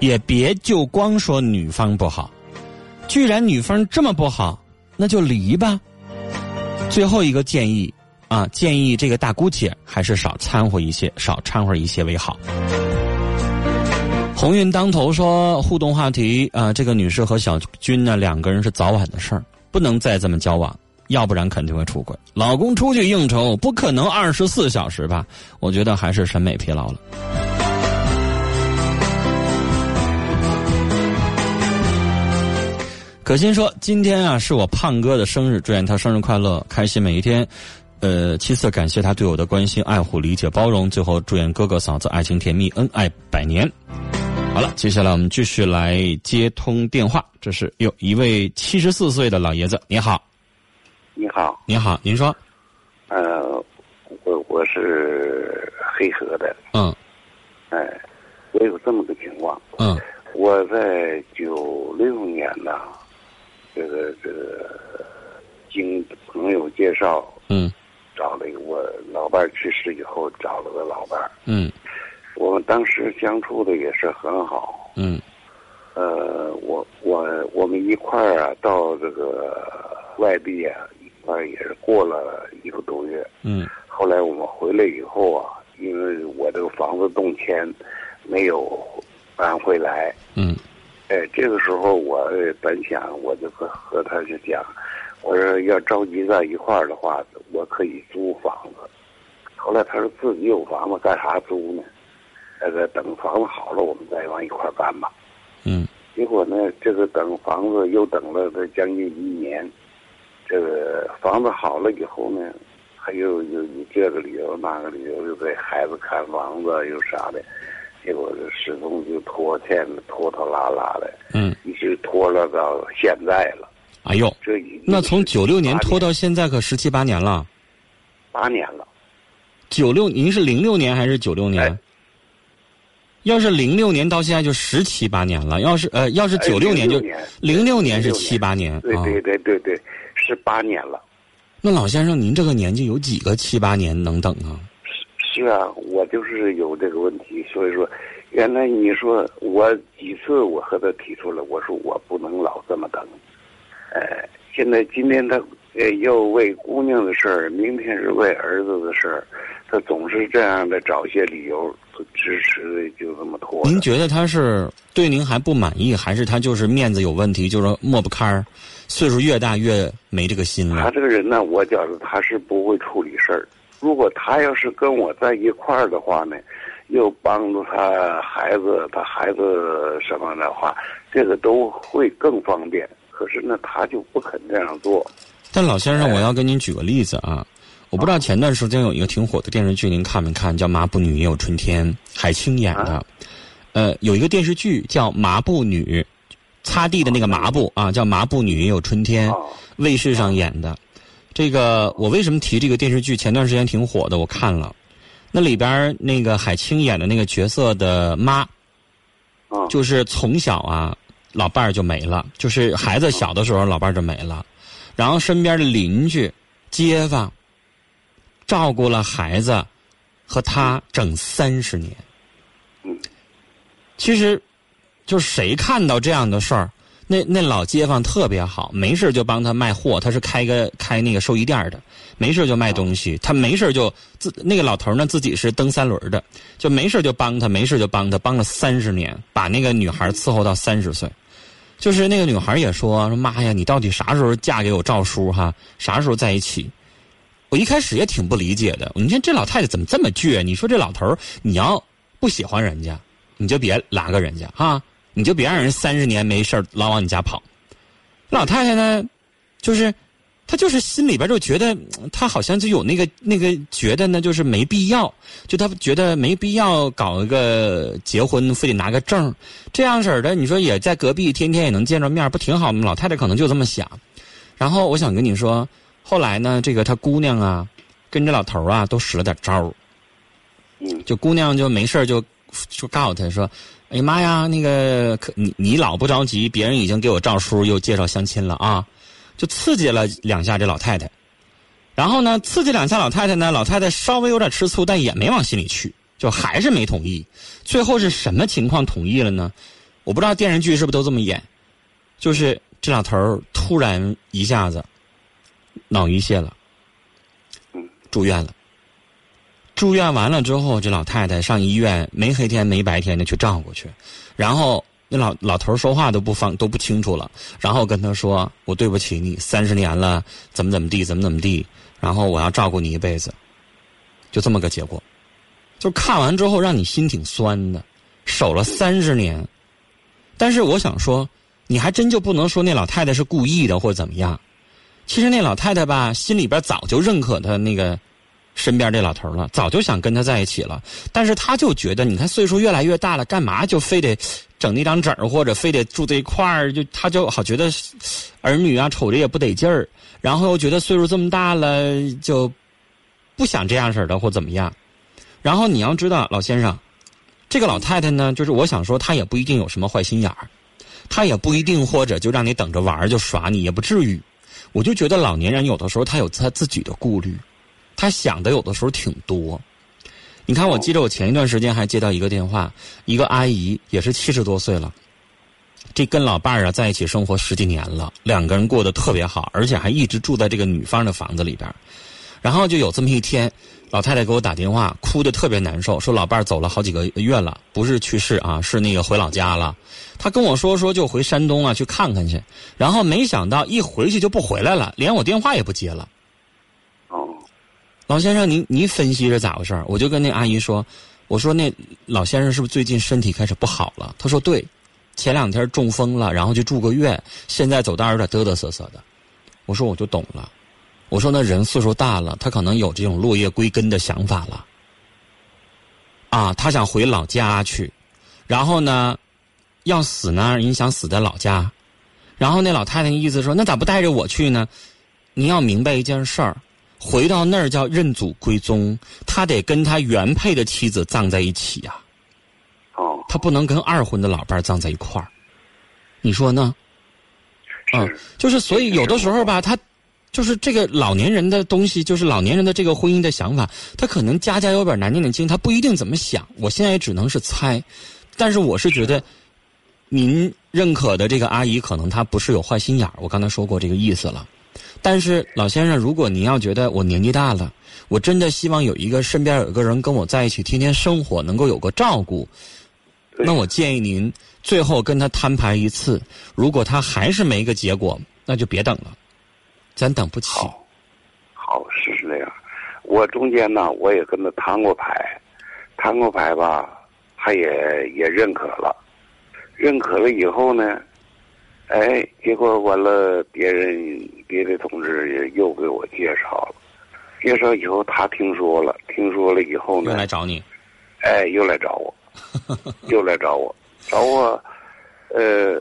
也别就光说女方不好。”居然女方这么不好，那就离吧。最后一个建议啊，建议这个大姑姐还是少掺和一些，少掺和一些为好。鸿运当头说互动话题啊，这个女士和小军呢两个人是早晚的事儿，不能再这么交往，要不然肯定会出轨。老公出去应酬，不可能二十四小时吧？我觉得还是审美疲劳了。可心说：“今天啊，是我胖哥的生日，祝愿他生日快乐，开心每一天。呃，其次感谢他对我的关心、爱护、理解、包容。最后祝愿哥哥嫂子爱情甜蜜，恩爱百年。”好了，接下来我们继续来接通电话。这是有一位七十四岁的老爷子，你好，你好，你好，您说，呃，我我是黑河的，嗯，哎，我有这么个情况，嗯，我在九六年呢。这个这个，经朋友介绍，嗯，找了一个我老伴儿去世以后找了个老伴儿，嗯，我们当时相处的也是很好，嗯，呃，我我我们一块儿啊到这个外地啊一块儿也是过了一个多月，嗯，后来我们回来以后啊，因为我这个房子动迁，没有搬回来，嗯。哎，这个时候我本想，我就和和他就讲，我说要着急在一块儿的话，我可以租房子。后来他说自己有房子干啥租呢？那个等房子好了，我们再往一块儿搬吧。嗯。结果呢，这个等房子又等了这将近一年，这个房子好了以后呢，还又又以这个理由那个理由，又给孩子看房子又啥的。结果始终就拖欠拖拖拉拉的，嗯，一直拖了到现在了。哎呦，这那从九六年拖到现在可十七八年了。八年了。九六，您是零六年还是九六年？要是零六年到现在就十七八年了。要是呃，要是九六年就零六年是七八年。对对对对对，是八年了。那老先生，您这个年纪有几个七八年能等啊？是啊，我就是有这个问题，所以说，原来你说我几次我和他提出来，我说我不能老这么等，呃，现在今天他呃又为姑娘的事儿，明天是为儿子的事儿，他总是这样的找些理由支持的，就这么拖。您觉得他是对您还不满意，还是他就是面子有问题，就是抹不开儿？岁数越大越没这个心了。他这个人呢，我觉得他是不会处理事儿。如果他要是跟我在一块儿的话呢，又帮助他孩子，他孩子什么的话，这个都会更方便。可是呢，他就不肯这样做。但老先生，我要跟您举个例子啊，我不知道前段时间有一个挺火的电视剧，您看没看？叫《麻布女也有春天》，海清演的。呃，有一个电视剧叫《麻布女》，擦地的那个麻布啊，叫《麻布女也有春天》，卫视上演的。这个我为什么提这个电视剧？前段时间挺火的，我看了，那里边那个海清演的那个角色的妈，就是从小啊，老伴儿就没了，就是孩子小的时候，老伴儿就没了，然后身边的邻居、街坊照顾了孩子和他整三十年。嗯，其实，就是谁看到这样的事儿？那那老街坊特别好，没事就帮他卖货。他是开个开那个寿衣店的，没事就卖东西。他没事就自那个老头呢，自己是蹬三轮的，就没事就帮他，没事就帮他，帮了三十年，把那个女孩伺候到三十岁。就是那个女孩也说说妈呀，你到底啥时候嫁给我赵叔哈？啥时候在一起？我一开始也挺不理解的。你看这老太太怎么这么倔？你说这老头，你要不喜欢人家，你就别拉个人家哈，你就别让人三十年没事老往你家跑。老太太呢，就是他就是心里边就觉得，他好像就有那个那个觉得呢，就是没必要，就他觉得没必要搞一个结婚，非得拿个证这样式的。你说也在隔壁，天天也能见着面，不挺好吗？老太太可能就这么想。然后我想跟你说。后来呢，这个他姑娘啊，跟着老头啊，都使了点招儿。就姑娘就没事就就告诉他说：“哎呀妈呀，那个可你你老不着急，别人已经给我赵叔又介绍相亲了啊！”就刺激了两下这老太太。然后呢，刺激两下老太太呢，老太太稍微有点吃醋，但也没往心里去，就还是没同意。最后是什么情况同意了呢？我不知道电视剧是不是都这么演，就是这老头突然一下子。脑溢血了，住院了。住院完了之后，这老太太上医院，没黑天没白天的去照顾去。然后那老老头说话都不方都不清楚了，然后跟他说：“我对不起你，三十年了，怎么怎么地，怎么怎么地。然后我要照顾你一辈子。”就这么个结果。就看完之后，让你心挺酸的，守了三十年。但是我想说，你还真就不能说那老太太是故意的或者怎么样。其实那老太太吧，心里边早就认可她那个身边这老头了，早就想跟他在一起了。但是他就觉得，你看岁数越来越大了，干嘛就非得整那张纸儿，或者非得住在一块儿？就他就好觉得儿女啊瞅着也不得劲儿，然后又觉得岁数这么大了，就不想这样式的或怎么样。然后你要知道，老先生，这个老太太呢，就是我想说，她也不一定有什么坏心眼儿，她也不一定或者就让你等着玩儿就耍你，也不至于。我就觉得老年人有的时候他有他自己的顾虑，他想的有的时候挺多。你看，我记得我前一段时间还接到一个电话，一个阿姨也是七十多岁了，这跟老伴儿啊在一起生活十几年了，两个人过得特别好，而且还一直住在这个女方的房子里边。然后就有这么一天，老太太给我打电话，哭得特别难受，说老伴儿走了好几个月了，不是去世啊，是那个回老家了。她跟我说说就回山东啊去看看去，然后没想到一回去就不回来了，连我电话也不接了。老先生，您您分析是咋回事我就跟那阿姨说，我说那老先生是不是最近身体开始不好了？她说对，前两天中风了，然后就住个院，现在走道有点嘚嘚瑟瑟的。我说我就懂了。我说那人岁数大了，他可能有这种落叶归根的想法了。啊，他想回老家去，然后呢，要死呢，人想死在老家。然后那老太太意思说，那咋不带着我去呢？你要明白一件事儿，回到那儿叫认祖归宗，他得跟他原配的妻子葬在一起呀。哦，他不能跟二婚的老伴葬在一块儿，你说呢？嗯，就是所以有的时候吧，他。就是这个老年人的东西，就是老年人的这个婚姻的想法，他可能家家有本难念的经，他不一定怎么想。我现在也只能是猜，但是我是觉得，您认可的这个阿姨可能她不是有坏心眼儿，我刚才说过这个意思了。但是老先生，如果您要觉得我年纪大了，我真的希望有一个身边有一个人跟我在一起，天天生活，能够有个照顾，那我建议您最后跟他摊牌一次。如果他还是没一个结果，那就别等了。咱等不起。好，好是这样。我中间呢，我也跟他摊过牌，摊过牌吧，他也也认可了。认可了以后呢，哎，结果完了，别人别的同志也又给我介绍了。介绍以后，他听说了，听说了以后呢，又来找你。哎，又来找我，又来找我，找我，呃，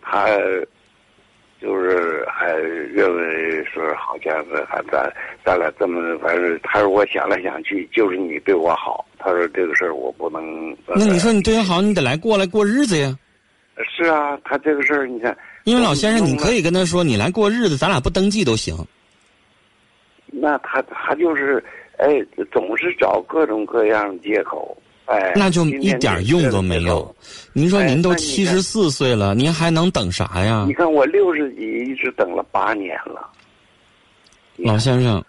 他。就是还认为说好像是还咱咱俩这么反正他说我想来想去就是你对我好，他说这个事儿我不能。那你说你对我好，你得来过来过日子呀。是啊，他这个事儿你看。因为老先生，你可以跟他说，你来过日子，咱俩不登记都行。那他他就是哎，总是找各种各样的借口。哎，那就一点用都没有。您说您都七十四岁了，您还能等啥呀？你看我六十几，一直等了八年了。老先生，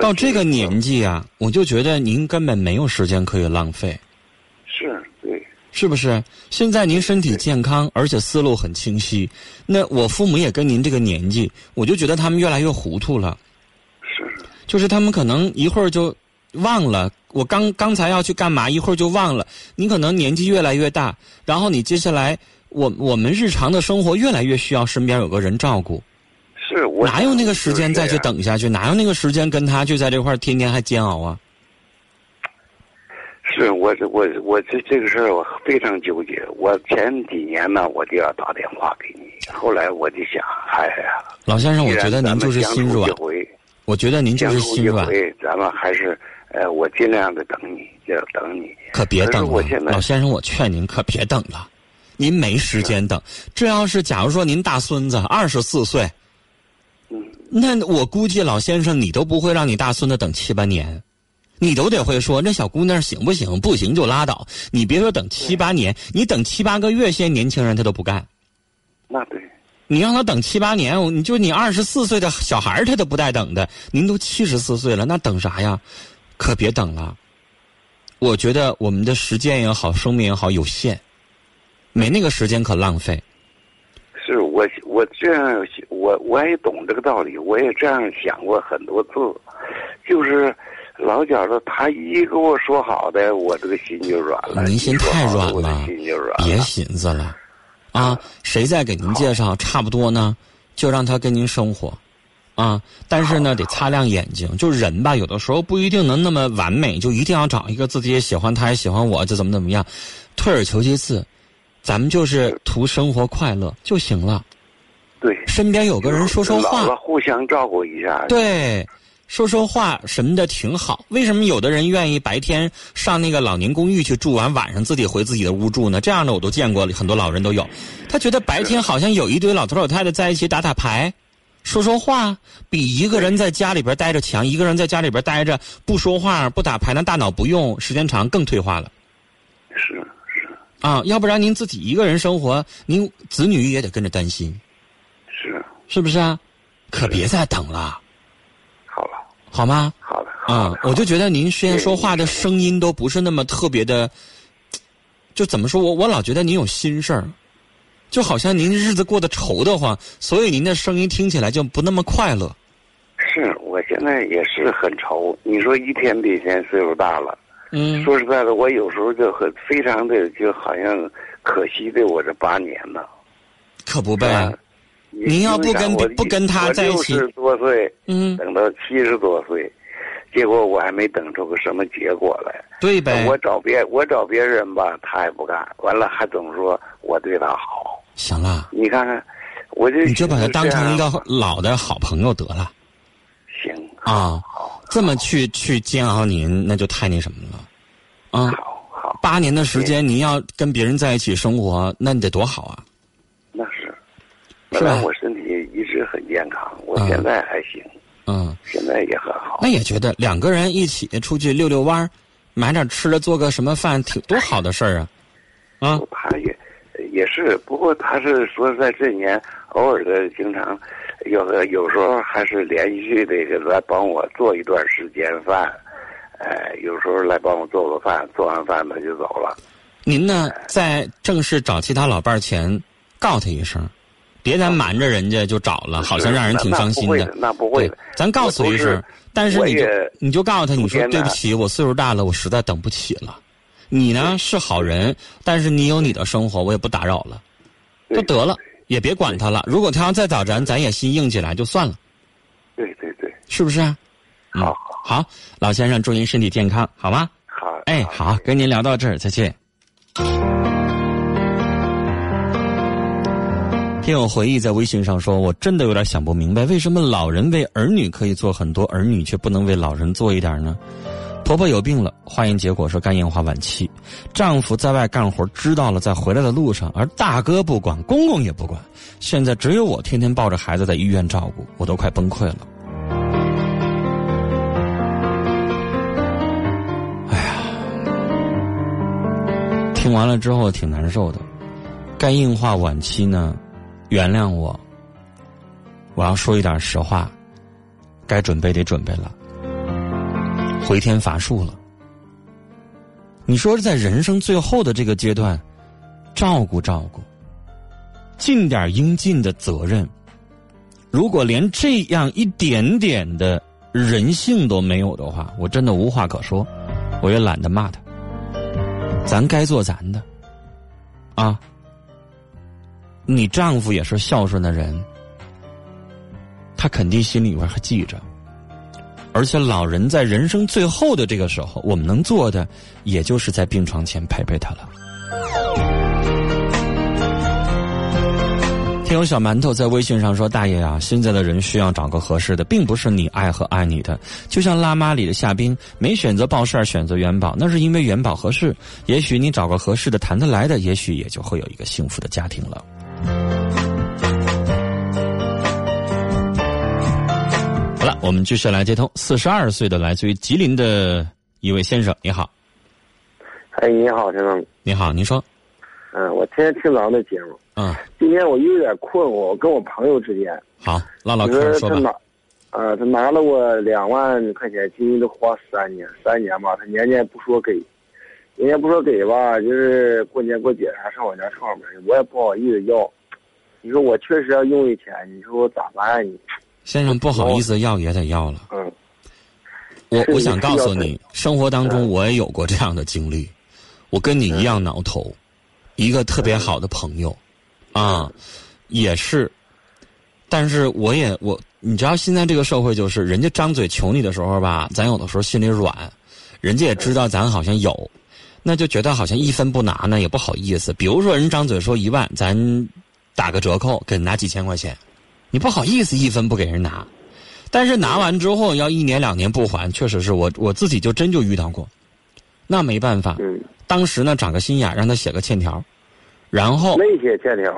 到这个年纪啊，我就觉得您根本没有时间可以浪费。是，对。是不是？现在您身体健康，而且思路很清晰。那我父母也跟您这个年纪，我就觉得他们越来越糊涂了。是就是他们可能一会儿就忘了我刚刚才要去干嘛，一会儿就忘了。你可能年纪越来越大，然后你接下来，我我们日常的生活越来越需要身边有个人照顾，是，我哪有那个时间再去等下去？哪有那个时间跟他就在这块儿天天还煎熬啊？是我这我我这这个事儿我非常纠结。我前几年呢，我就要打电话给你，后来我就想，哎呀，老先生，我觉得您就是心软我觉得您就是心软，咱们还是呃，我尽量的等你，就要等你。可别等了我现，在老先生，我劝您可别等了，您没时间等。这要是假如说您大孙子二十四岁，嗯，那我估计老先生你都不会让你大孙子等七八年，你都得会说那小姑娘行不行？不行就拉倒。你别说等七八年，你等七八个月，现在年轻人他都不干。那对，你让他等七八年，你就你二十四岁的小孩儿他都不带等的，您都七十四岁了，那等啥呀？可别等了。我觉得我们的时间也好，生命也好有限，没那个时间可浪费。是我我这样我我也懂这个道理，我也这样想过很多次，就是老觉着他一跟我说好的，我这个心就软了。您心太软了。别寻思了，啊，谁再给您介绍差不多呢，就让他跟您生活，啊，但是呢得擦亮眼睛，就人吧，有的时候不一定能那么完美，就一定要找一个自己也喜欢，他也喜欢我，就怎么怎么样，退而求其次，咱们就是图生活快乐就行了，对，身边有个人说说话，互相照顾一下。对，说说话什么的挺好。为什么有的人愿意白天上那个老年公寓去住完，晚上自己回自己的屋住呢？这样的我都见过，很多老人都有。他觉得白天好像有一堆老头老太太在一起打打牌，说说话，比一个人在家里边待着强。一个人在家里边待着不说话不打牌，那大脑不用，时间长更退化了是是啊！要不然您自己一个人生活，您子女也得跟着担心，是，是不是啊？可别再等了，好吗？好的啊了，，我就觉得您虽然说话的声音都不是那么特别的，就怎么说我我老觉得您有心事儿，就好像您日子过得愁得慌，所以您的声音听起来就不那么快乐。是我现在也是很愁。你说一天比一天岁数大了，嗯，说实在的，我有时候就很非常的就好像可惜的我这八年呢。可不呗啊。您要不跟不跟他在一起六十多岁，嗯，等到七十多岁，结果我还没等出个什么结果来。对呗。我找别我找别人吧，他也不干，完了还总说我对他好。行了，你看看，我就你就把他当成一个老的好朋友得了行啊。好这么去去煎熬您，那就太那什么了啊。好好，八年的时间，您要跟别人在一起生活，那你得多好啊！那是。是吧本来我身体一直很健康，我嗯现在还行，嗯。现在也很好。那也觉得两个人一起出去溜溜弯儿，买点吃的，做个什么饭，挺多好的事儿啊！啊，他也也是，不过他是说在这年偶尔的经常有的有时候还是连续的个来帮我做一段时间饭，呃，有时候来帮我做个饭，做完饭他就走了。您呢，在正式找其他老伴儿前，告他一声，别咱瞒着人家就找了，好像让人挺伤心的那不会的，咱告诉一声但是你就你就告诉他，你说对不起，我岁数大了，我实在等不起了。你呢是好人，但是你有你的生活，我也不打扰了，就得了，也别管他了。如果他要再找咱，咱也心硬起来就算了，对对对，是不是啊？嗯好好，老先生，祝您身体健康，好吗？好。哎，好，跟您聊到这儿，再见。听友回忆在微信上说：“我真的有点想不明白，为什么老人为儿女可以做很多，儿女却不能为老人做一点呢？”婆婆有病了，化验结果说肝硬化晚期，丈夫在外干活，知道了在回来的路上，而大哥不管，公公也不管，现在只有我天天抱着孩子在医院照顾，我都快崩溃了。哎呀听完了之后挺难受的，肝硬化晚期呢，原谅我，我要说一点实话，该准备得准备了，回天乏术了。你说是在人生最后的这个阶段，照顾照顾，尽点应尽的责任。如果连这样一点点的人性都没有的话，我真的无话可说，我也懒得骂他。咱该做咱的，啊，你丈夫也是孝顺的人，他肯定心里边还记着。而且老人在人生最后的这个时候，我们能做的，也就是在病床前陪陪他了。听友小馒头在微信上说：“大爷啊，现在的人需要找个合适的，并不是你爱和爱你的。就像辣妈里的夏冰，没选择报事，选择元宝，那是因为元宝合适。也许你找个合适的、谈得来的，也许也就会有一个幸福的家庭了。”我们继续来接通四十二岁的来自于吉林的一位先生，你好。哎，你好，先生。你好，您说。嗯，我天天听咱们的节目。嗯。今天我有点困惑，我跟我朋友之间。好，唠唠嗑说吧。他拿，呃，他拿了我两万块钱，今年都花三年，三年吧，他年年不说给，年年不说给吧，就是过年过节啥上我家串门，我也不好意思要。你说我确实要用的钱，你说我咋办你？先生不好意思要也得要了。嗯。我我想告诉你，生活当中我也有过这样的经历，我跟你一样挠头。一个特别好的朋友，啊，也是，但是我也我，你知道现在这个社会就是，人家张嘴求你的时候吧，咱有的时候心里软，人家也知道咱好像有，那就觉得好像一分不拿呢也不好意思。比如说人张嘴说一万，咱打个折扣给拿几千块钱，你不好意思一分不给人拿，但是拿完之后要一年两年不还，确实是我我自己就真就遇到过，那没办法。当时呢，长个心眼，让他写个欠条，然后没写欠条，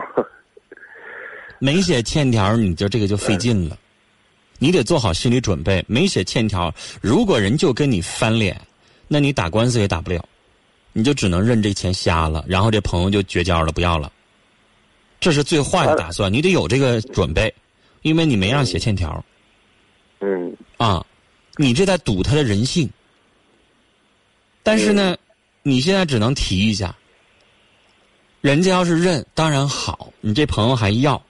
没写欠条，你就这个就费劲了。你得做好心理准备，没写欠条，如果人就跟你翻脸，那你打官司也打不了，你就只能认这钱瞎了，然后这朋友就绝交了，不要了。这是最坏的打算，你得有这个准备，因为你没让写欠条。嗯。啊，你这在赌他的人性，但是呢。你现在只能提一下，人家要是认，当然好。你这朋友还要，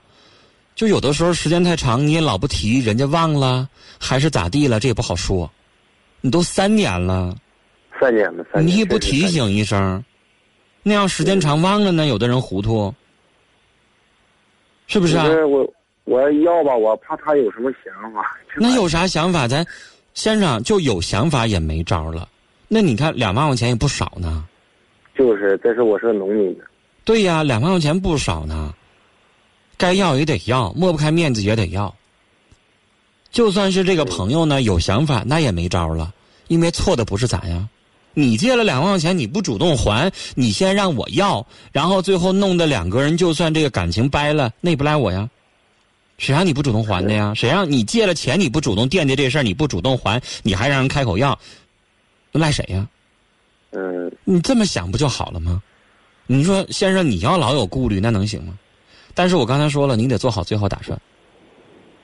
就有的时候时间太长，你也老不提，人家忘了还是咋地了，这也不好说。你都三年了，三年了，三年，你也不提醒一声，那要时间长忘了呢？有的人糊涂，是不是啊？我我要吧，我怕他有什么想法。那有啥想法？咱先生就有想法也没招了。那你看，两万块钱也不少呢。就是，但是我是农民的。对呀，两万块钱不少呢。该要也得要，抹不开面子也得要。就算是这个朋友呢有想法，那也没招了，因为错的不是咱呀。你借了两万块钱，你不主动还，你先让我要，然后最后弄得两个人就算这个感情掰了，那也不赖我呀。谁让你不主动还的呀？谁让你借了钱你不主动惦记这事儿，你不主动还，你还让人开口要？赖谁呀？嗯，你这么想不就好了吗？你说先生，你要老有顾虑，那能行吗？但是我刚才说了，你得做好最后打算。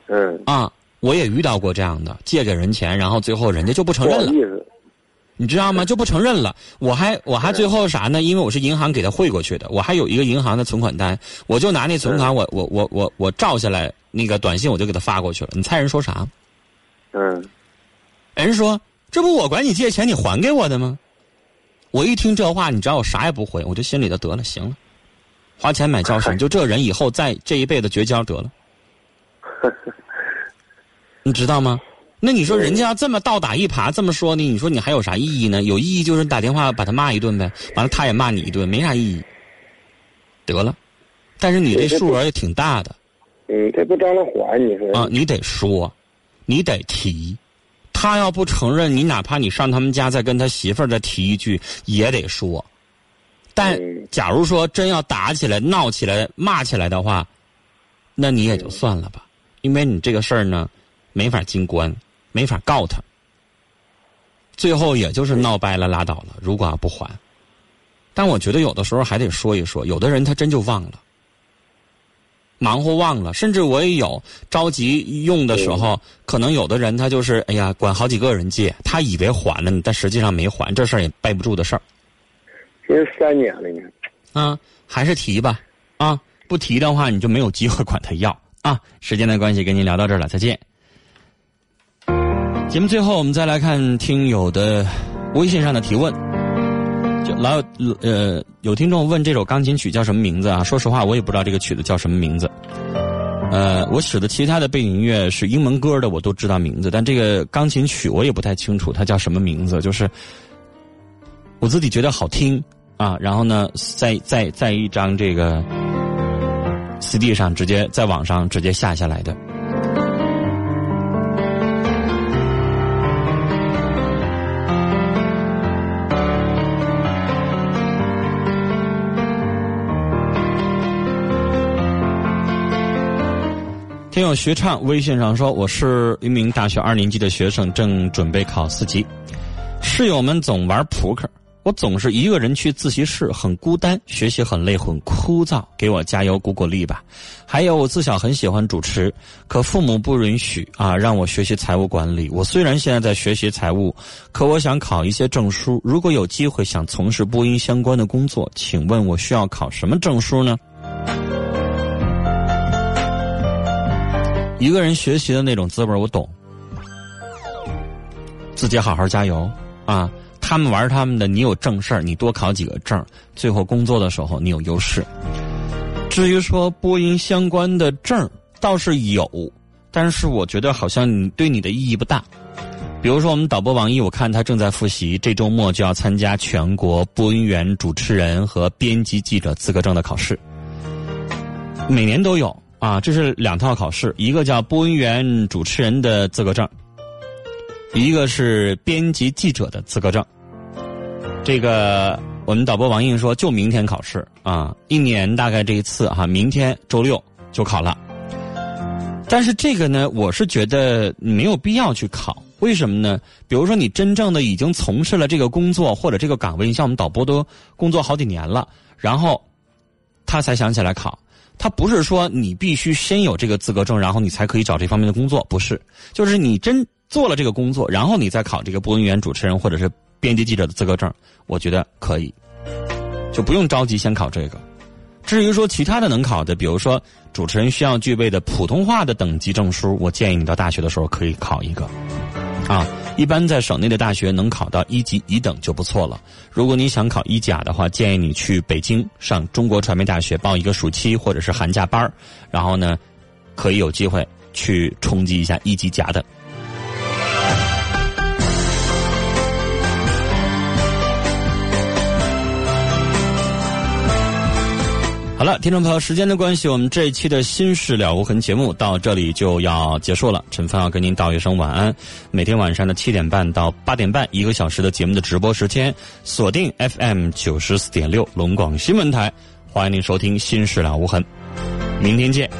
嗯。啊，我也遇到过这样的，借给人钱，然后最后人家就不承认了。你知道吗？就不承认了。我还我还最后啥呢？因为我是银行给他汇过去的，我还有一个银行的存款单，我就拿那存款，我我我我我照下来那个短信，我就给他发过去了。你猜人说啥？嗯。人说。这不我管你借钱，你还给我的吗？我一听这话，你知道我啥也不回，我就心里头得了，行了，花钱买教训，就这人以后在这一辈子绝交得了。你知道吗？那你说人家要这么倒打一耙这么说呢？你说你还有啥意义呢？有意义就是打电话把他骂一顿呗，完了他也骂你一顿，没啥意义。得了，但是你这数额也挺大的。嗯，这不张罗还你说啊？你得说，你得提。他要不承认，你哪怕你上他们家再跟他媳妇儿再提一句，也得说。但假如说真要打起来、闹起来、骂起来的话，那你也就算了吧，因为你这个事儿呢，没法进关，没法告他。最后也就是闹掰了，拉倒了。如果要不还，但我觉得有的时候还得说一说，有的人他真就忘了。忙活忘了，甚至我也有着急用的时候，可能有的人他就是哎呀，管好几个人借，他以为还了呢，但实际上没还，这事儿也背不住的事儿。这三年了呢。啊，还是提吧，啊，不提的话你就没有机会管他要啊。时间的关系，跟您聊到这儿了，再见。节目最后，我们再来看听友的微信上的提问。就老有呃有听众问这首钢琴曲叫什么名字啊？说实话，我也不知道这个曲子叫什么名字。呃，我使的其他的背景音乐是英文歌的，我都知道名字，但这个钢琴曲我也不太清楚它叫什么名字。就是我自己觉得好听啊，然后呢，在在在一张这个 CD 上直接在网上直接下下来的。听友学唱微信上说：“我是一名大学二年级的学生，正准备考四级。室友们总玩扑克，我总是一个人去自习室，很孤单，学习很累，很枯燥。给我加油鼓鼓励吧！还有，我自小很喜欢主持，可父母不允许啊，让我学习财务管理。我虽然现在在学习财务，可我想考一些证书。如果有机会想从事播音相关的工作，请问我需要考什么证书呢？”一个人学习的那种滋味我懂，自己好好加油啊！他们玩他们的，你有正事儿，你多考几个证，最后工作的时候你有优势。至于说播音相关的证倒是有，但是我觉得好像你对你的意义不大。比如说我们导播王毅，我看他正在复习，这周末就要参加全国播音员、主持人和编辑记者资格证的考试，每年都有。啊，这是两套考试，一个叫播音员、主持人的资格证，一个是编辑记者的资格证。这个我们导播王印说，就明天考试啊，一年大概这一次哈，明天周六就考了。但是这个呢，我是觉得没有必要去考，为什么呢？比如说你真正的已经从事了这个工作或者这个岗位，你像我们导播都工作好几年了，然后他才想起来考。他不是说你必须先有这个资格证，然后你才可以找这方面的工作，不是，就是你真做了这个工作，然后你再考这个播音员、主持人或者是编辑记者的资格证，我觉得可以，就不用着急先考这个。至于说其他的能考的，比如说主持人需要具备的普通话的等级证书，我建议你到大学的时候可以考一个，啊。一般在省内的大学能考到一级乙等就不错了。如果你想考一甲的话，建议你去北京上中国传媒大学报一个暑期或者是寒假班然后呢，可以有机会去冲击一下一级甲等。好了，听众朋友，时间的关系，我们这一期的《心事了无痕》节目到这里就要结束了。陈峰要跟您道一声晚安。每天晚上的七点半到八点半，一个小时的节目的直播时间，锁定 FM 九十四点六龙广新闻台，欢迎您收听《心事了无痕》，明天见。